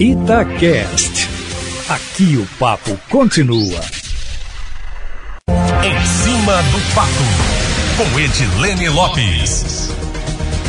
Itacast. Aqui o papo continua. Em cima do papo, com Edilene Lopes.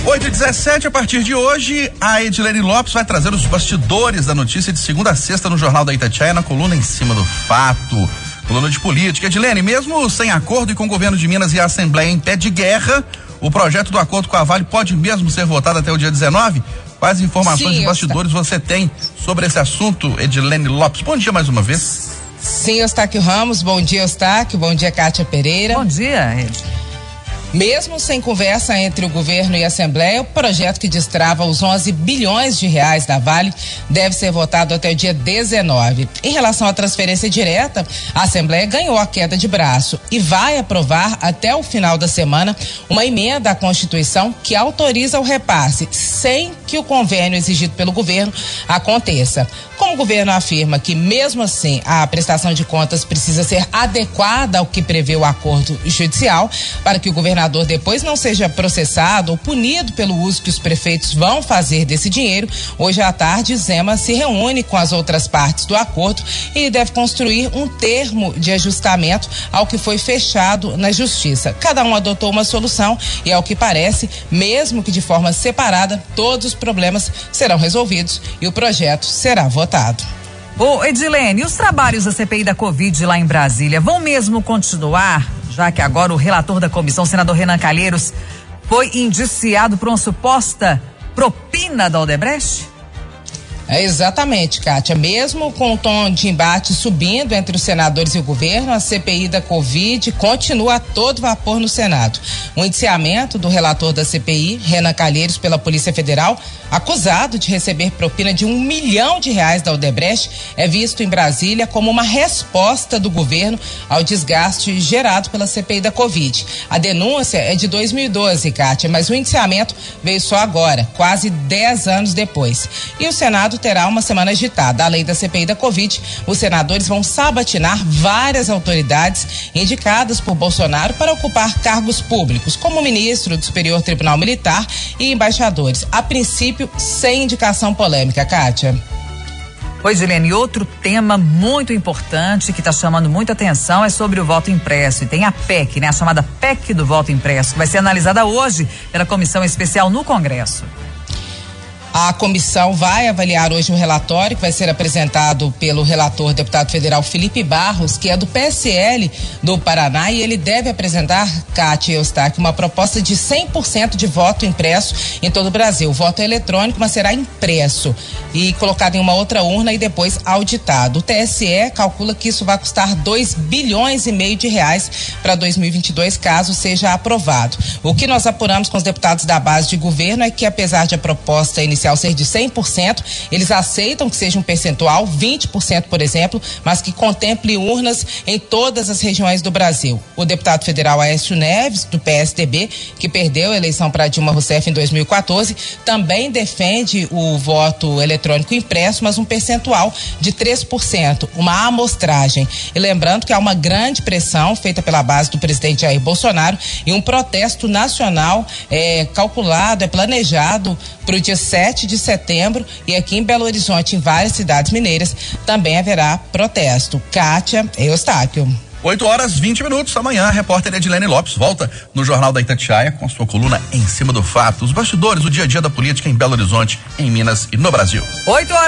8 e 17 a partir de hoje, a Edilene Lopes vai trazer os bastidores da notícia de segunda a sexta no Jornal da Itatiaia, na coluna Em Cima do Fato. Coluna de política. Edilene, mesmo sem acordo e com o governo de Minas e a Assembleia em pé de guerra, o projeto do acordo com a Vale pode mesmo ser votado até o dia 19? Quais informações Sim, de bastidores você tem sobre esse assunto, Edilene Lopes? Bom dia mais uma vez. Sim, Eustáquio Ramos, bom dia, Eustáquio, bom dia, Kátia Pereira. Bom dia, Ed. Mesmo sem conversa entre o governo e a Assembleia, o projeto que destrava os 11 bilhões de reais da Vale deve ser votado até o dia 19. Em relação à transferência direta, a Assembleia ganhou a queda de braço e vai aprovar até o final da semana uma emenda à Constituição que autoriza o repasse sem que o convênio exigido pelo governo aconteça. O governo afirma que, mesmo assim, a prestação de contas precisa ser adequada ao que prevê o acordo judicial, para que o governador depois não seja processado ou punido pelo uso que os prefeitos vão fazer desse dinheiro, hoje à tarde, Zema se reúne com as outras partes do acordo e deve construir um termo de ajustamento ao que foi fechado na Justiça. Cada um adotou uma solução e, ao que parece, mesmo que de forma separada, todos os problemas serão resolvidos e o projeto será votado. Ô, Edilene, os trabalhos da CPI da Covid lá em Brasília vão mesmo continuar? Já que agora o relator da comissão, senador Renan Calheiros, foi indiciado por uma suposta propina da Odebrecht? É exatamente, Kátia. Mesmo com o tom de embate subindo entre os senadores e o governo, a CPI da Covid continua a todo vapor no Senado. O indiciamento do relator da CPI, Renan Calheiros, pela Polícia Federal, acusado de receber propina de um milhão de reais da Odebrecht, é visto em Brasília como uma resposta do governo ao desgaste gerado pela CPI da Covid. A denúncia é de 2012, Kátia, mas o indiciamento veio só agora, quase 10 anos depois. E o Senado terá uma semana agitada. Além da CPI da Covid, os senadores vão sabatinar várias autoridades indicadas por Bolsonaro para ocupar cargos públicos, como ministro do Superior Tribunal Militar e embaixadores. A princípio, sem indicação polêmica, Kátia. Pois, Helene, outro tema muito importante que está chamando muita atenção é sobre o voto impresso. E tem a PEC, né? A chamada PEC do voto impresso, que vai ser analisada hoje pela comissão especial no Congresso. A comissão vai avaliar hoje um relatório que vai ser apresentado pelo relator deputado federal Felipe Barros, que é do PSL do Paraná, e ele deve apresentar, Cátia Eustáquio, uma proposta de 100% de voto impresso em todo o Brasil. O voto é eletrônico, mas será impresso e colocado em uma outra urna e depois auditado. O TSE calcula que isso vai custar 2 bilhões e meio de reais para 2022, caso seja aprovado. O que nós apuramos com os deputados da base de governo é que, apesar de a proposta inicial ser de 100%, eles aceitam que seja um percentual, 20%, por exemplo, mas que contemple urnas em todas as regiões do Brasil. O deputado federal Aécio Neves, do PSDB, que perdeu a eleição para Dilma Rousseff em 2014, também defende o voto eletrônico impresso, mas um percentual de 3%, uma amostragem. E lembrando que há uma grande pressão feita pela base do presidente Jair Bolsonaro e um protesto nacional é, calculado, é planejado para o dia 7 de setembro e aqui em Belo Horizonte, em várias cidades mineiras, também haverá protesto. Kátia Eustáquio. 8 horas 20 minutos. Amanhã, a repórter Edilene Lopes volta no Jornal da Itatiaia com a sua coluna Em Cima do Fato. Os bastidores, o dia a dia da política em Belo Horizonte, em Minas e no Brasil. 8 horas.